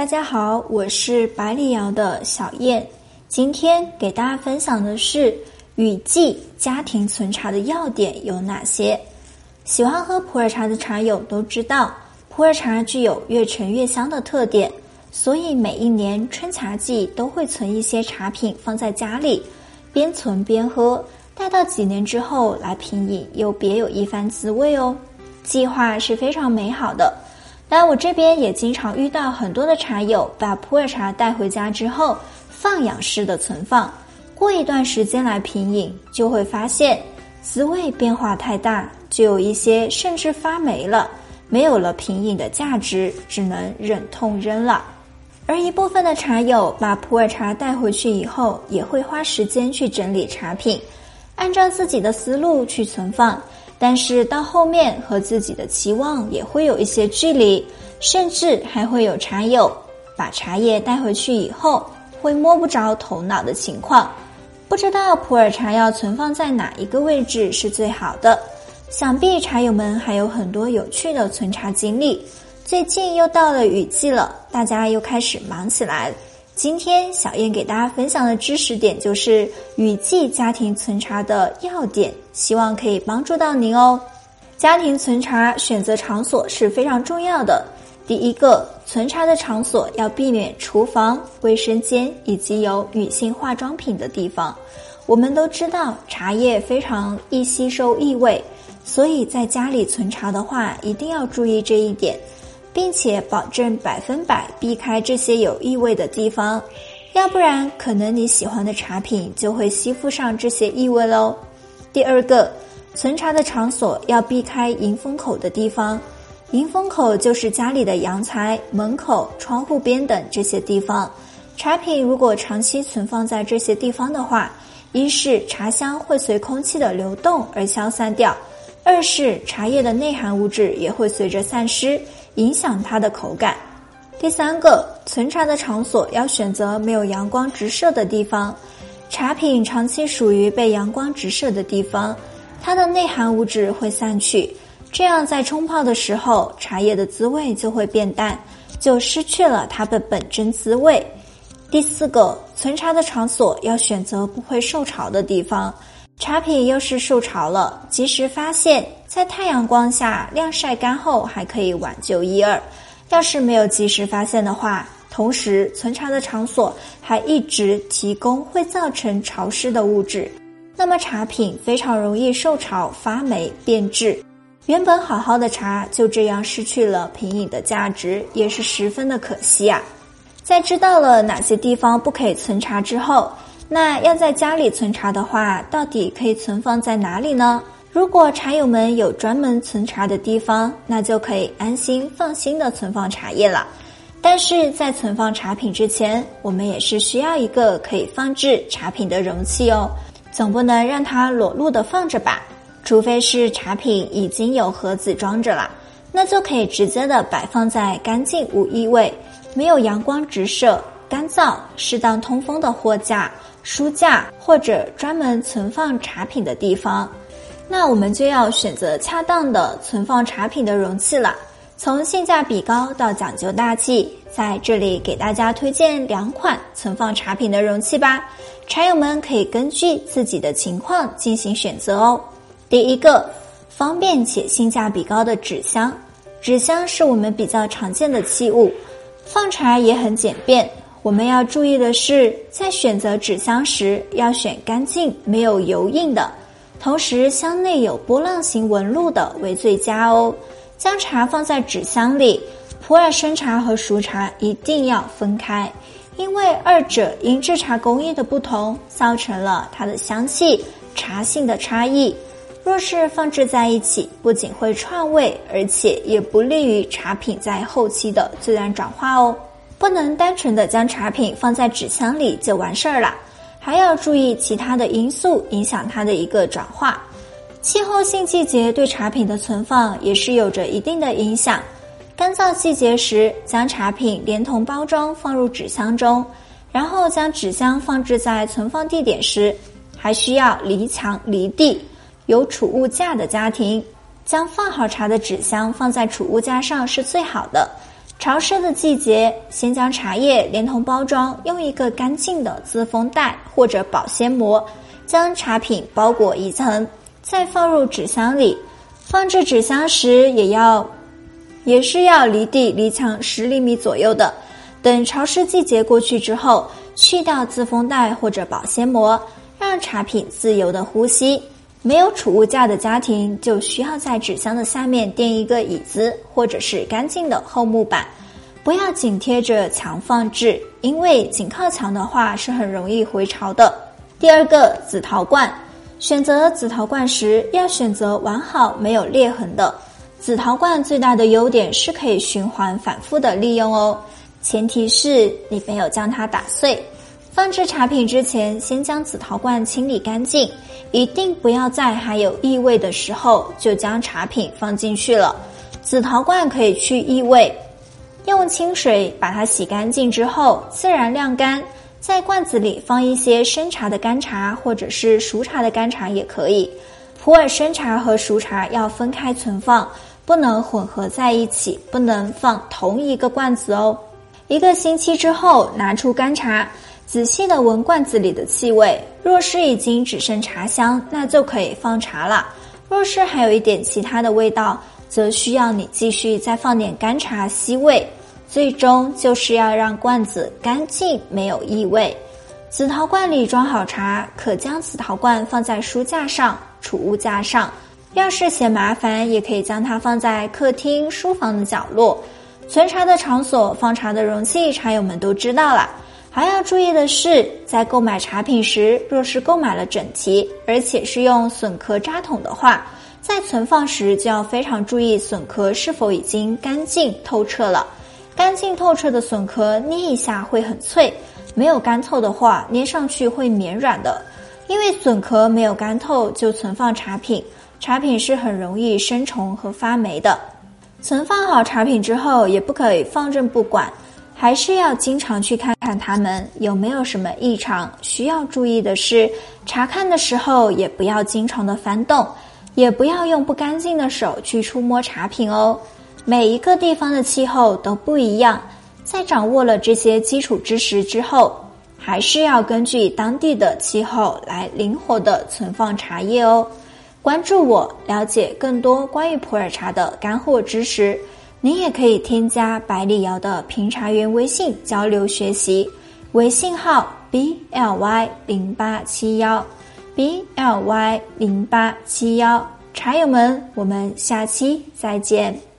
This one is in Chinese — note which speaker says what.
Speaker 1: 大家好，我是百里瑶的小燕。今天给大家分享的是雨季家庭存茶的要点有哪些？喜欢喝普洱茶的茶友都知道，普洱茶具有越陈越香的特点，所以每一年春茶季都会存一些茶品放在家里，边存边喝，待到几年之后来品饮，又别有一番滋味哦。计划是非常美好的。来我这边也经常遇到很多的茶友把普洱茶带回家之后放养式的存放，过一段时间来品饮，就会发现滋味变化太大，就有一些甚至发霉了，没有了品饮的价值，只能忍痛扔了。而一部分的茶友把普洱茶带回去以后，也会花时间去整理茶品，按照自己的思路去存放。但是到后面和自己的期望也会有一些距离，甚至还会有茶友把茶叶带回去以后会摸不着头脑的情况，不知道普洱茶要存放在哪一个位置是最好的。想必茶友们还有很多有趣的存茶经历。最近又到了雨季了，大家又开始忙起来。今天小燕给大家分享的知识点就是雨季家庭存茶的要点，希望可以帮助到您哦。家庭存茶选择场所是非常重要的。第一个，存茶的场所要避免厨房、卫生间以及有女性化妆品的地方。我们都知道茶叶非常易吸收异味，所以在家里存茶的话，一定要注意这一点。并且保证百分百避开这些有异味的地方，要不然可能你喜欢的茶品就会吸附上这些异味喽。第二个，存茶的场所要避开迎风口的地方，迎风口就是家里的阳台、门口、窗户边等这些地方。茶品如果长期存放在这些地方的话，一是茶香会随空气的流动而消散掉，二是茶叶的内含物质也会随着散失。影响它的口感。第三个，存茶的场所要选择没有阳光直射的地方。茶品长期属于被阳光直射的地方，它的内含物质会散去，这样在冲泡的时候，茶叶的滋味就会变淡，就失去了它的本真滋味。第四个，存茶的场所要选择不会受潮的地方。茶品要是受潮了，及时发现，在太阳光下晾晒干后还可以挽救一二；要是没有及时发现的话，同时存茶的场所还一直提供会造成潮湿的物质，那么茶品非常容易受潮发霉变质，原本好好的茶就这样失去了品饮的价值，也是十分的可惜啊！在知道了哪些地方不可以存茶之后。那要在家里存茶的话，到底可以存放在哪里呢？如果茶友们有专门存茶的地方，那就可以安心放心的存放茶叶了。但是在存放茶品之前，我们也是需要一个可以放置茶品的容器哦，总不能让它裸露的放着吧？除非是茶品已经有盒子装着了，那就可以直接的摆放在干净无异味、没有阳光直射。干燥、适当通风的货架、书架或者专门存放茶品的地方，那我们就要选择恰当的存放茶品的容器了。从性价比高到讲究大气，在这里给大家推荐两款存放茶品的容器吧。茶友们可以根据自己的情况进行选择哦。第一个，方便且性价比高的纸箱。纸箱是我们比较常见的器物，放茶也很简便。我们要注意的是，在选择纸箱时，要选干净、没有油印的，同时箱内有波浪形纹路的为最佳哦。将茶放在纸箱里，普洱生茶和熟茶一定要分开，因为二者因制茶工艺的不同，造成了它的香气、茶性的差异。若是放置在一起，不仅会串味，而且也不利于茶品在后期的自然转化哦。不能单纯的将茶品放在纸箱里就完事儿了，还要注意其他的因素影响它的一个转化。气候性季节对茶品的存放也是有着一定的影响。干燥季节时，将茶品连同包装放入纸箱中，然后将纸箱放置在存放地点时，还需要离墙离地。有储物架的家庭，将放好茶的纸箱放在储物架上是最好的。潮湿的季节，先将茶叶连同包装用一个干净的自封袋或者保鲜膜将茶品包裹一层，再放入纸箱里。放置纸箱时，也要也是要离地离墙十厘米左右的。等潮湿季节过去之后，去掉自封袋或者保鲜膜，让茶品自由的呼吸。没有储物架的家庭，就需要在纸箱的下面垫一个椅子，或者是干净的厚木板，不要紧贴着墙放置，因为紧靠墙的话是很容易回潮的。第二个紫陶罐，选择紫陶罐时要选择完好没有裂痕的。紫陶罐最大的优点是可以循环反复的利用哦，前提是你没有将它打碎。放置茶品之前，先将紫陶罐清理干净，一定不要在还有异味的时候就将茶品放进去了。紫陶罐可以去异味，用清水把它洗干净之后，自然晾干。在罐子里放一些生茶的干茶，或者是熟茶的干茶也可以。普洱生茶和熟茶要分开存放，不能混合在一起，不能放同一个罐子哦。一个星期之后拿出干茶。仔细的闻罐子里的气味，若是已经只剩茶香，那就可以放茶了；若是还有一点其他的味道，则需要你继续再放点干茶吸味。最终就是要让罐子干净没有异味。紫陶罐里装好茶，可将紫陶罐放在书架上、储物架上。要是嫌麻烦，也可以将它放在客厅、书房的角落。存茶的场所、放茶的容器，茶友们都知道了。还要注意的是，在购买茶品时，若是购买了整提，而且是用笋壳扎桶的话，在存放时就要非常注意笋壳是否已经干净透彻了。干净透彻的笋壳捏一下会很脆，没有干透的话，捏上去会绵软的。因为笋壳没有干透就存放茶品，茶品是很容易生虫和发霉的。存放好茶品之后，也不可以放任不管。还是要经常去看看它们有没有什么异常。需要注意的是，查看的时候也不要经常的翻动，也不要用不干净的手去触摸茶品哦。每一个地方的气候都不一样，在掌握了这些基础知识之后，还是要根据当地的气候来灵活的存放茶叶哦。关注我，了解更多关于普洱茶的干货知识。您也可以添加百里瑶的评茶员微信交流学习，微信号 b l y 零八七幺，b l y 零八七幺，茶友们，我们下期再见。